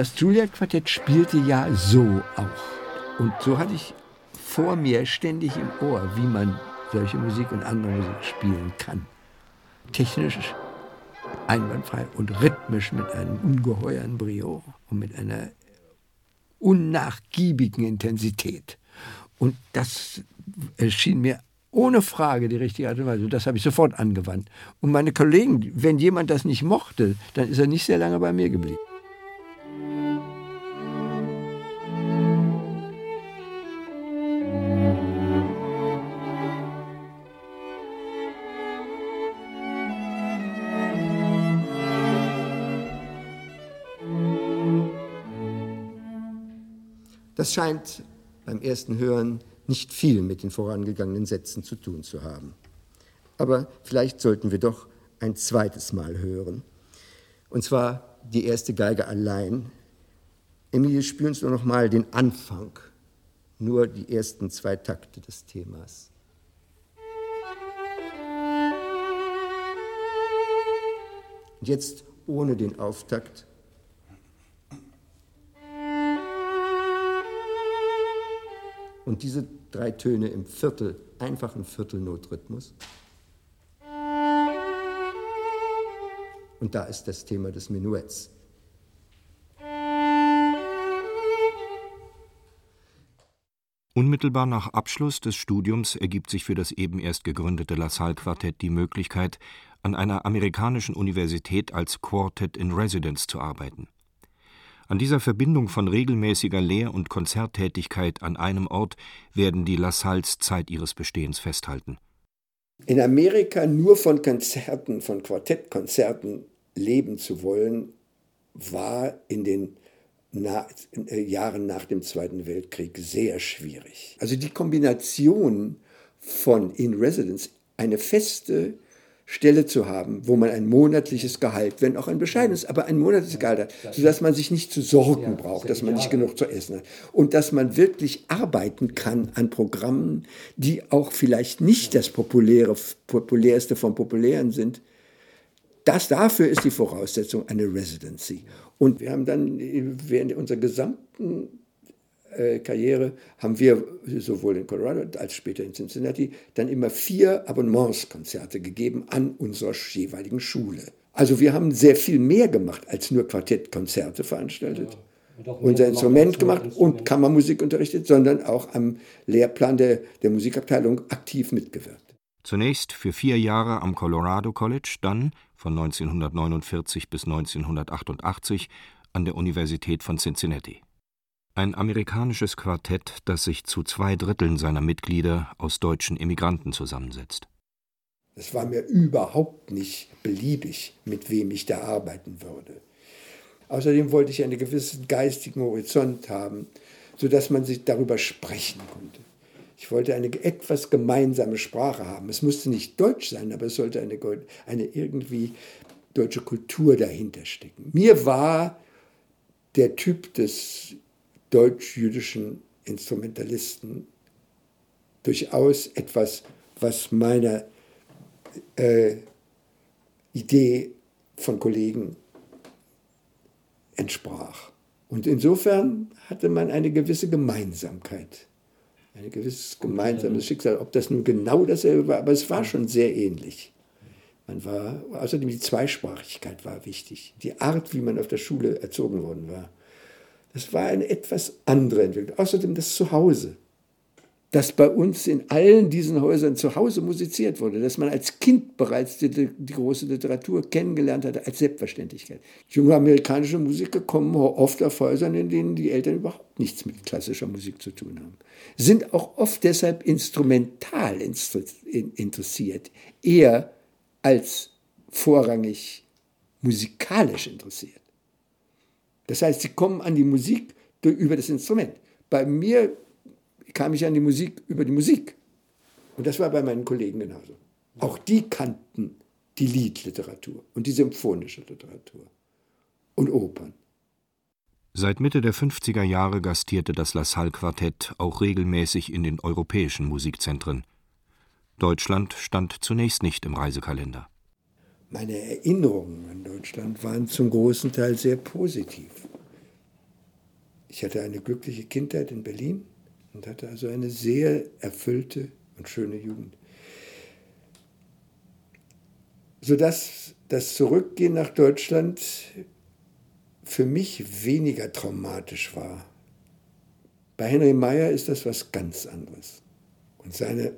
Das Juilliard-Quartett spielte ja so auch. Und so hatte ich vor mir ständig im Ohr, wie man solche Musik und andere Musik spielen kann. Technisch einwandfrei und rhythmisch mit einem ungeheuren Brio und mit einer unnachgiebigen Intensität. Und das erschien mir ohne Frage die richtige Art und Weise. Das habe ich sofort angewandt. Und meine Kollegen, wenn jemand das nicht mochte, dann ist er nicht sehr lange bei mir geblieben. Das scheint beim ersten Hören nicht viel mit den vorangegangenen Sätzen zu tun zu haben. Aber vielleicht sollten wir doch ein zweites Mal hören. Und zwar die erste Geige allein. Emilie, spüren Sie nur noch mal den Anfang, nur die ersten zwei Takte des Themas. Und jetzt ohne den Auftakt Und diese drei Töne im Viertel, einfachen Viertelnotrhythmus. Und da ist das Thema des Menuetts. Unmittelbar nach Abschluss des Studiums ergibt sich für das eben erst gegründete La Salle Quartett die Möglichkeit, an einer amerikanischen Universität als Quartet in Residence zu arbeiten. An dieser Verbindung von regelmäßiger Lehr und Konzerttätigkeit an einem Ort werden die Lassalles Zeit ihres Bestehens festhalten. In Amerika nur von Konzerten, von Quartettkonzerten leben zu wollen, war in den na äh, Jahren nach dem Zweiten Weltkrieg sehr schwierig. Also die Kombination von In Residence, eine feste Stelle zu haben, wo man ein monatliches Gehalt, wenn auch ein bescheidenes, aber ein monatliches Gehalt hat, sodass man sich nicht zu sorgen braucht, dass man nicht genug zu essen hat und dass man wirklich arbeiten kann an Programmen, die auch vielleicht nicht das populäre, populärste vom Populären sind. Das dafür ist die Voraussetzung eine Residency. Und wir haben dann während unserer gesamten äh, Karriere haben wir sowohl in Colorado als später in Cincinnati dann immer vier Abonnementskonzerte gegeben an unserer jeweiligen Schule. Also wir haben sehr viel mehr gemacht als nur Quartettkonzerte veranstaltet. Ja, unser Instrument gemacht und Kammermusik unterrichtet, sondern auch am Lehrplan der, der Musikabteilung aktiv mitgewirkt. Zunächst für vier Jahre am Colorado College, dann von 1949 bis 1988 an der Universität von Cincinnati. Ein amerikanisches Quartett, das sich zu zwei Dritteln seiner Mitglieder aus deutschen Immigranten zusammensetzt. Es war mir überhaupt nicht beliebig, mit wem ich da arbeiten würde. Außerdem wollte ich einen gewissen geistigen Horizont haben, sodass man sich darüber sprechen konnte. Ich wollte eine etwas gemeinsame Sprache haben. Es musste nicht Deutsch sein, aber es sollte eine, eine irgendwie deutsche Kultur dahinter stecken. Mir war der Typ des deutsch-jüdischen Instrumentalisten durchaus etwas, was meiner äh, Idee von Kollegen entsprach. Und insofern hatte man eine gewisse Gemeinsamkeit, ein gewisses gemeinsames Schicksal. Ob das nun genau dasselbe war, aber es war schon sehr ähnlich. Man war, außerdem die Zweisprachigkeit war wichtig, die Art, wie man auf der Schule erzogen worden war. Das war eine etwas andere Entwicklung. Außerdem das Zuhause. Dass bei uns in allen diesen Häusern zu Hause musiziert wurde, dass man als Kind bereits die, die große Literatur kennengelernt hatte, als Selbstverständlichkeit. Junge amerikanische Musiker kommen oft auf Häusern, in denen die Eltern überhaupt nichts mit klassischer Musik zu tun haben. Sind auch oft deshalb instrumental interessiert, eher als vorrangig musikalisch interessiert. Das heißt, sie kommen an die Musik über das Instrument. Bei mir kam ich an die Musik über die Musik. Und das war bei meinen Kollegen genauso. Auch die kannten die Liedliteratur und die symphonische Literatur und Opern. Seit Mitte der 50er Jahre gastierte das La Salle Quartett auch regelmäßig in den europäischen Musikzentren. Deutschland stand zunächst nicht im Reisekalender. Meine Erinnerungen an Deutschland waren zum großen Teil sehr positiv. Ich hatte eine glückliche Kindheit in Berlin und hatte also eine sehr erfüllte und schöne Jugend. Sodass das Zurückgehen nach Deutschland für mich weniger traumatisch war. Bei Henry Meyer ist das was ganz anderes. Und seine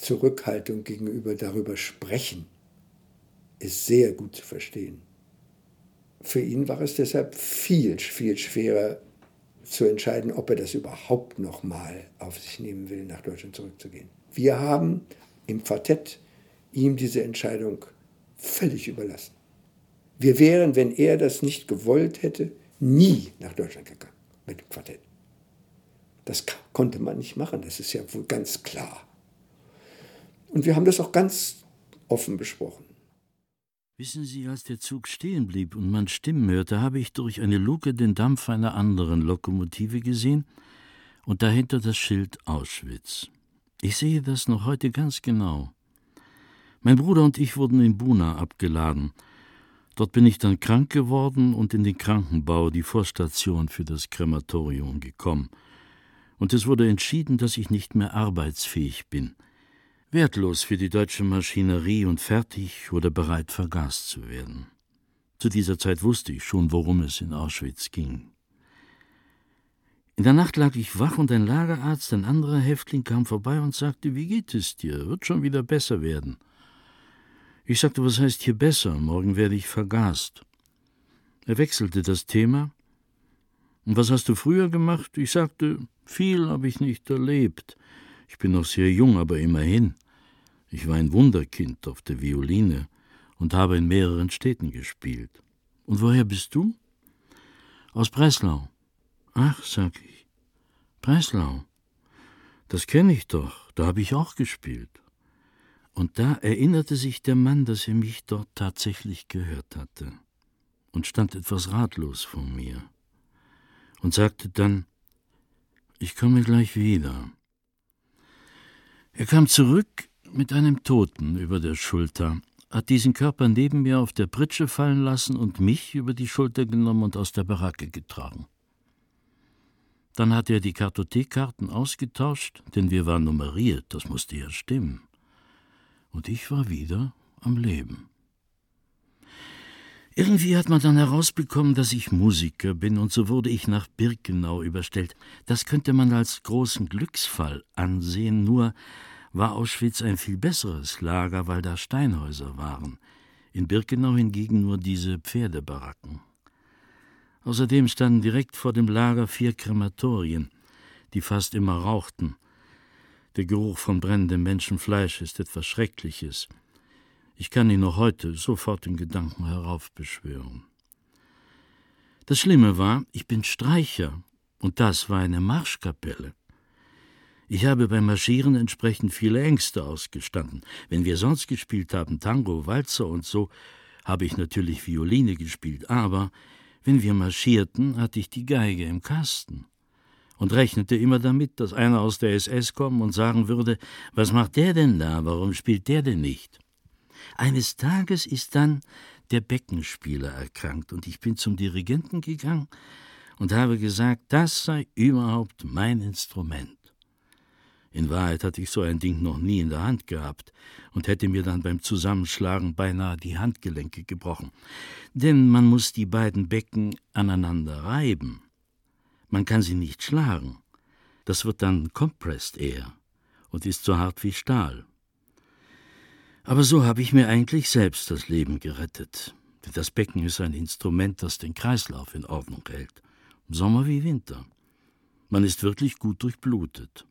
Zurückhaltung gegenüber darüber sprechen ist sehr gut zu verstehen. Für ihn war es deshalb viel, viel schwerer zu entscheiden, ob er das überhaupt noch mal auf sich nehmen will, nach Deutschland zurückzugehen. Wir haben im Quartett ihm diese Entscheidung völlig überlassen. Wir wären, wenn er das nicht gewollt hätte, nie nach Deutschland gegangen mit dem Quartett. Das konnte man nicht machen, das ist ja wohl ganz klar. Und wir haben das auch ganz offen besprochen. Wissen Sie, als der Zug stehen blieb und man Stimmen hörte, habe ich durch eine Luke den Dampf einer anderen Lokomotive gesehen und dahinter das Schild Auschwitz. Ich sehe das noch heute ganz genau. Mein Bruder und ich wurden in Buna abgeladen. Dort bin ich dann krank geworden und in den Krankenbau, die Vorstation für das Krematorium, gekommen. Und es wurde entschieden, dass ich nicht mehr arbeitsfähig bin – wertlos für die deutsche Maschinerie und fertig oder bereit vergast zu werden. Zu dieser Zeit wusste ich schon, worum es in Auschwitz ging. In der Nacht lag ich wach und ein Lagerarzt, ein anderer Häftling, kam vorbei und sagte, wie geht es dir? Wird schon wieder besser werden. Ich sagte, was heißt hier besser? Morgen werde ich vergast. Er wechselte das Thema. Und was hast du früher gemacht? Ich sagte, viel habe ich nicht erlebt. Ich bin noch sehr jung, aber immerhin. Ich war ein Wunderkind auf der Violine und habe in mehreren Städten gespielt. Und woher bist du? Aus Breslau. Ach, sag ich. Breslau. Das kenne ich doch, da habe ich auch gespielt. Und da erinnerte sich der Mann, dass er mich dort tatsächlich gehört hatte und stand etwas ratlos vor mir und sagte dann, ich komme gleich wieder. Er kam zurück mit einem Toten über der Schulter, hat diesen Körper neben mir auf der Pritsche fallen lassen und mich über die Schulter genommen und aus der Baracke getragen. Dann hat er die Kartothekkarten ausgetauscht, denn wir waren nummeriert, das musste ja stimmen. Und ich war wieder am Leben. Irgendwie hat man dann herausbekommen, dass ich Musiker bin, und so wurde ich nach Birkenau überstellt. Das könnte man als großen Glücksfall ansehen, nur war Auschwitz ein viel besseres Lager, weil da Steinhäuser waren, in Birkenau hingegen nur diese Pferdebaracken. Außerdem standen direkt vor dem Lager vier Krematorien, die fast immer rauchten. Der Geruch von brennendem Menschenfleisch ist etwas Schreckliches. Ich kann ihn noch heute sofort in Gedanken heraufbeschwören. Das Schlimme war, ich bin Streicher, und das war eine Marschkapelle. Ich habe beim Marschieren entsprechend viele Ängste ausgestanden. Wenn wir sonst gespielt haben, Tango, Walzer und so, habe ich natürlich Violine gespielt, aber wenn wir marschierten, hatte ich die Geige im Kasten und rechnete immer damit, dass einer aus der SS kommen und sagen würde, was macht der denn da, warum spielt der denn nicht? Eines Tages ist dann der Beckenspieler erkrankt und ich bin zum Dirigenten gegangen und habe gesagt, das sei überhaupt mein Instrument. In Wahrheit hatte ich so ein Ding noch nie in der Hand gehabt und hätte mir dann beim Zusammenschlagen beinahe die Handgelenke gebrochen. Denn man muss die beiden Becken aneinander reiben. Man kann sie nicht schlagen. Das wird dann compressed air und ist so hart wie Stahl. Aber so habe ich mir eigentlich selbst das Leben gerettet. Denn das Becken ist ein Instrument, das den Kreislauf in Ordnung hält. Sommer wie Winter. Man ist wirklich gut durchblutet.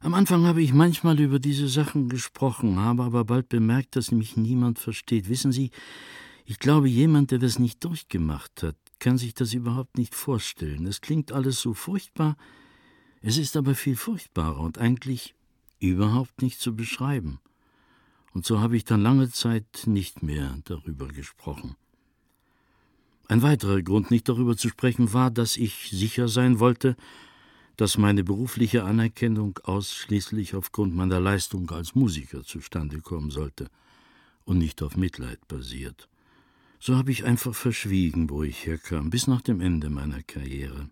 Am Anfang habe ich manchmal über diese Sachen gesprochen, habe aber bald bemerkt, dass mich niemand versteht. Wissen Sie, ich glaube, jemand, der das nicht durchgemacht hat, kann sich das überhaupt nicht vorstellen. Es klingt alles so furchtbar, es ist aber viel furchtbarer und eigentlich überhaupt nicht zu beschreiben. Und so habe ich dann lange Zeit nicht mehr darüber gesprochen. Ein weiterer Grund, nicht darüber zu sprechen, war, dass ich sicher sein wollte, dass meine berufliche Anerkennung ausschließlich aufgrund meiner Leistung als Musiker zustande kommen sollte und nicht auf Mitleid basiert. So habe ich einfach verschwiegen, wo ich herkam, bis nach dem Ende meiner Karriere.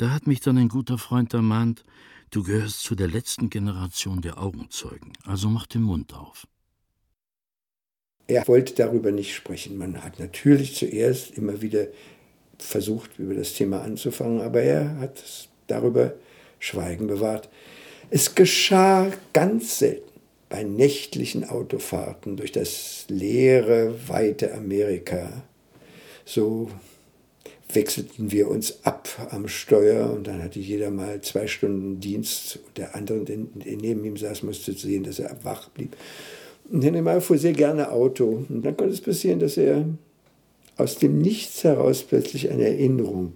Da hat mich dann ein guter Freund ermahnt, du gehörst zu der letzten Generation der Augenzeugen, also mach den Mund auf. Er wollte darüber nicht sprechen. Man hat natürlich zuerst immer wieder versucht, über das Thema anzufangen, aber er hat darüber Schweigen bewahrt. Es geschah ganz selten bei nächtlichen Autofahrten durch das leere, weite Amerika. So wechselten wir uns ab am Steuer und dann hatte jeder mal zwei Stunden Dienst. Der andere, der neben ihm saß, musste sehen, dass er wach blieb. Und Henry Meyer fuhr sehr gerne Auto. Und dann konnte es passieren, dass er aus dem Nichts heraus plötzlich eine Erinnerung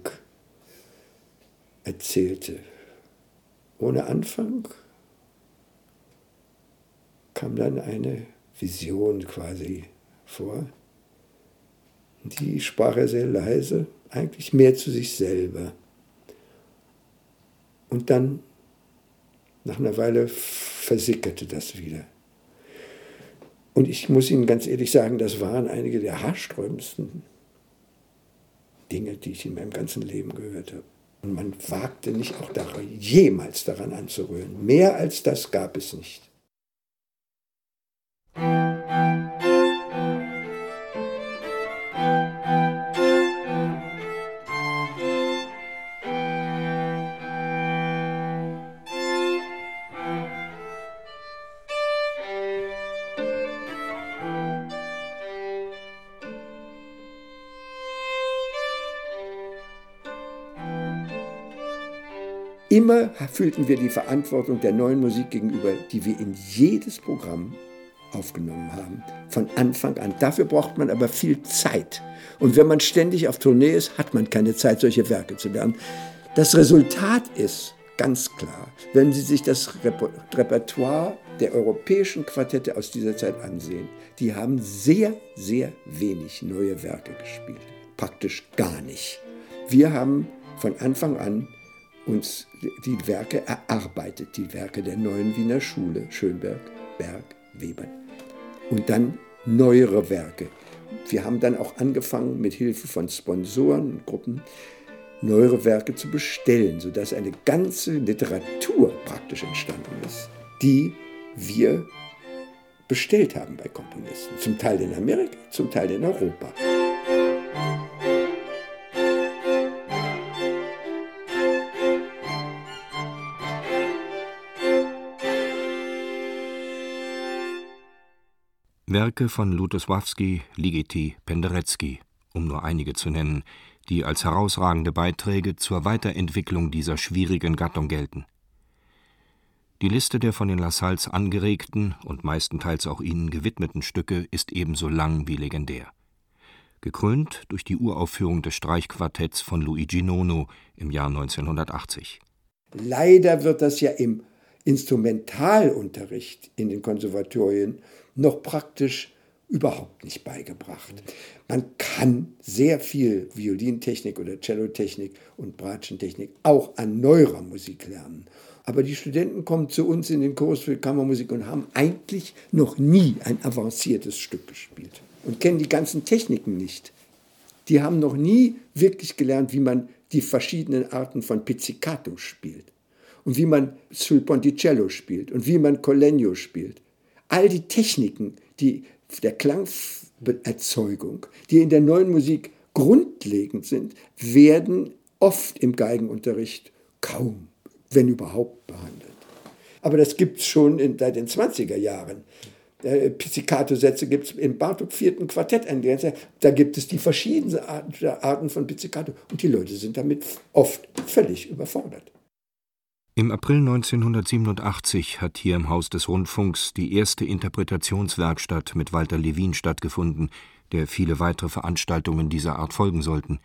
erzählte. Ohne Anfang kam dann eine Vision quasi vor. Die sprach er sehr leise, eigentlich mehr zu sich selber. Und dann, nach einer Weile, versickerte das wieder. Und ich muss Ihnen ganz ehrlich sagen, das waren einige der haarsträubendsten Dinge, die ich in meinem ganzen Leben gehört habe. Und man wagte nicht auch daran, jemals daran anzurühren. Mehr als das gab es nicht. Fühlten wir die Verantwortung der neuen Musik gegenüber, die wir in jedes Programm aufgenommen haben, von Anfang an. Dafür braucht man aber viel Zeit. Und wenn man ständig auf Tournee ist, hat man keine Zeit, solche Werke zu lernen. Das Resultat ist ganz klar, wenn Sie sich das Repertoire der europäischen Quartette aus dieser Zeit ansehen, die haben sehr, sehr wenig neue Werke gespielt. Praktisch gar nicht. Wir haben von Anfang an uns die Werke erarbeitet, die Werke der neuen Wiener Schule, Schönberg, Berg, Weber. Und dann neuere Werke. Wir haben dann auch angefangen, mit Hilfe von Sponsoren und Gruppen neuere Werke zu bestellen, sodass eine ganze Literatur praktisch entstanden ist, die wir bestellt haben bei Komponisten. Zum Teil in Amerika, zum Teil in Europa. Werke von Lutosławski, Ligeti, Penderecki, um nur einige zu nennen, die als herausragende Beiträge zur Weiterentwicklung dieser schwierigen Gattung gelten. Die Liste der von den Lassalles angeregten und meistenteils auch ihnen gewidmeten Stücke ist ebenso lang wie legendär. Gekrönt durch die Uraufführung des Streichquartetts von Luigi Nono im Jahr 1980. Leider wird das ja im Instrumentalunterricht in den Konservatorien noch praktisch überhaupt nicht beigebracht. Man kann sehr viel Violintechnik oder Cellotechnik und Bratschentechnik auch an neuerer Musik lernen. Aber die Studenten kommen zu uns in den Kurs für Kammermusik und haben eigentlich noch nie ein avanciertes Stück gespielt und kennen die ganzen Techniken nicht. Die haben noch nie wirklich gelernt, wie man die verschiedenen Arten von Pizzicato spielt und wie man sul Ponticello spielt und wie man Collegno spielt all die Techniken, die der Klangerzeugung, die in der neuen Musik grundlegend sind, werden oft im Geigenunterricht kaum, wenn überhaupt, behandelt. Aber das gibt es schon in, seit den 20er Jahren. Äh, Pizzicato-Sätze gibt es im Bartok vierten Quartett. Da gibt es die verschiedenen Arten von Pizzicato. Und die Leute sind damit oft völlig überfordert. Im April 1987 hat hier im Haus des Rundfunks die erste Interpretationswerkstatt mit Walter Lewin stattgefunden, der viele weitere Veranstaltungen dieser Art folgen sollten.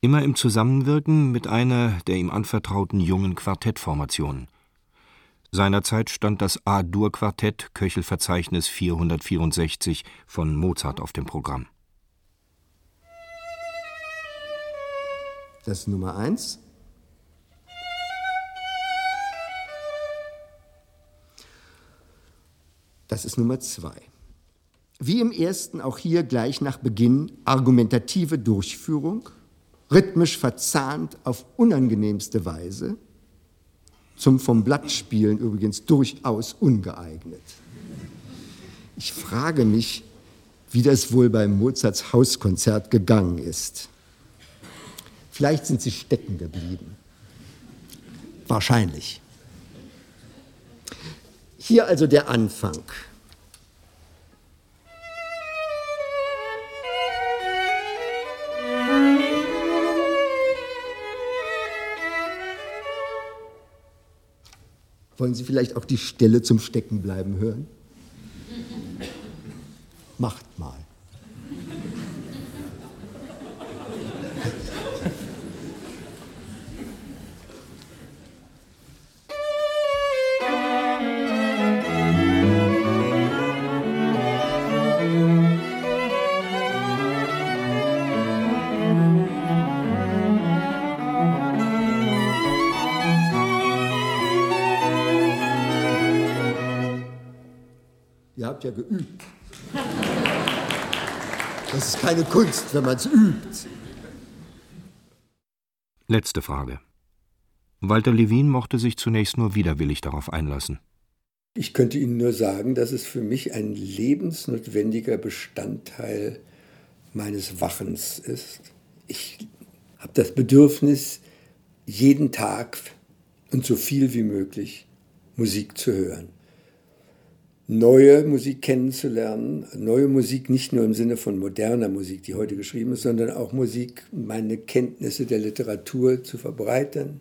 Immer im Zusammenwirken mit einer der ihm anvertrauten jungen Quartettformationen. Seinerzeit stand das A-Dur-Quartett Köchelverzeichnis 464 von Mozart auf dem Programm. Das ist Nummer 1. Das ist Nummer zwei. Wie im ersten auch hier gleich nach Beginn argumentative Durchführung, rhythmisch verzahnt auf unangenehmste Weise, zum vom Blatt spielen übrigens durchaus ungeeignet. Ich frage mich, wie das wohl beim Mozarts Hauskonzert gegangen ist. Vielleicht sind sie stecken geblieben. Wahrscheinlich. Hier also der Anfang. Wollen Sie vielleicht auch die Stelle zum Steckenbleiben hören? Macht mal. Habt ja geübt. Das ist keine Kunst, wenn man es übt. Letzte Frage. Walter Levin mochte sich zunächst nur widerwillig darauf einlassen. Ich könnte Ihnen nur sagen, dass es für mich ein lebensnotwendiger Bestandteil meines Wachens ist. Ich habe das Bedürfnis, jeden Tag und so viel wie möglich Musik zu hören neue Musik kennenzulernen. Neue Musik nicht nur im Sinne von moderner Musik, die heute geschrieben ist, sondern auch Musik, meine Kenntnisse der Literatur zu verbreitern,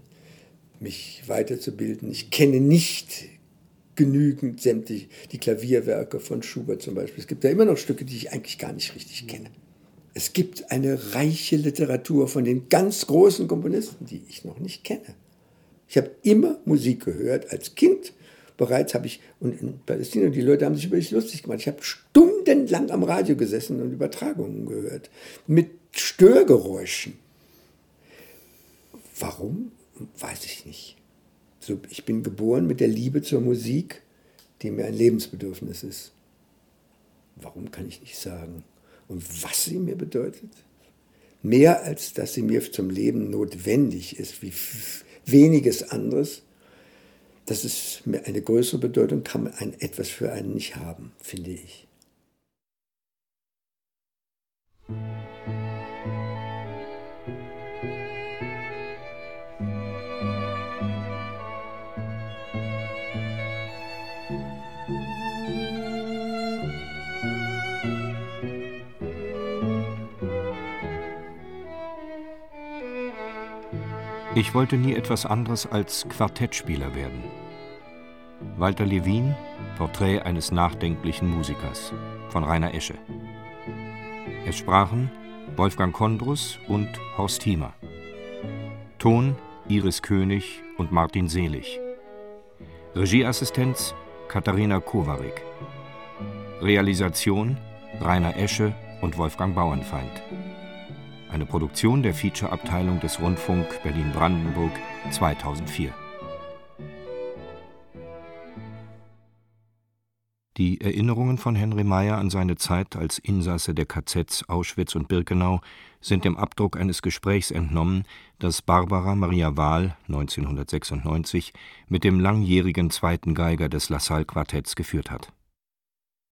mich weiterzubilden. Ich kenne nicht genügend sämtlich die Klavierwerke von Schubert zum Beispiel. Es gibt da immer noch Stücke, die ich eigentlich gar nicht richtig kenne. Es gibt eine reiche Literatur von den ganz großen Komponisten, die ich noch nicht kenne. Ich habe immer Musik gehört als Kind bereits habe ich, und in Palästina, die Leute haben sich über mich lustig gemacht. Ich habe stundenlang am Radio gesessen und Übertragungen gehört. Mit Störgeräuschen. Warum? Weiß ich nicht. So, ich bin geboren mit der Liebe zur Musik, die mir ein Lebensbedürfnis ist. Warum kann ich nicht sagen? Und was sie mir bedeutet? Mehr als dass sie mir zum Leben notwendig ist, wie weniges anderes, das ist mir eine größere Bedeutung, kann man ein, etwas für einen nicht haben, finde ich. Ich wollte nie etwas anderes als Quartettspieler werden. Walter Levin, Porträt eines nachdenklichen Musikers von Rainer Esche. Es sprachen Wolfgang Kondrus und Horst Hiemer. Ton Iris König und Martin Selig. Regieassistenz Katharina Kowarik. Realisation Rainer Esche und Wolfgang Bauernfeind. Eine Produktion der Feature-Abteilung des Rundfunk Berlin-Brandenburg 2004. Die Erinnerungen von Henry Meyer an seine Zeit als Insasse der KZs Auschwitz und Birkenau sind dem Abdruck eines Gesprächs entnommen, das Barbara Maria Wahl 1996 mit dem langjährigen zweiten Geiger des La Salle Quartetts geführt hat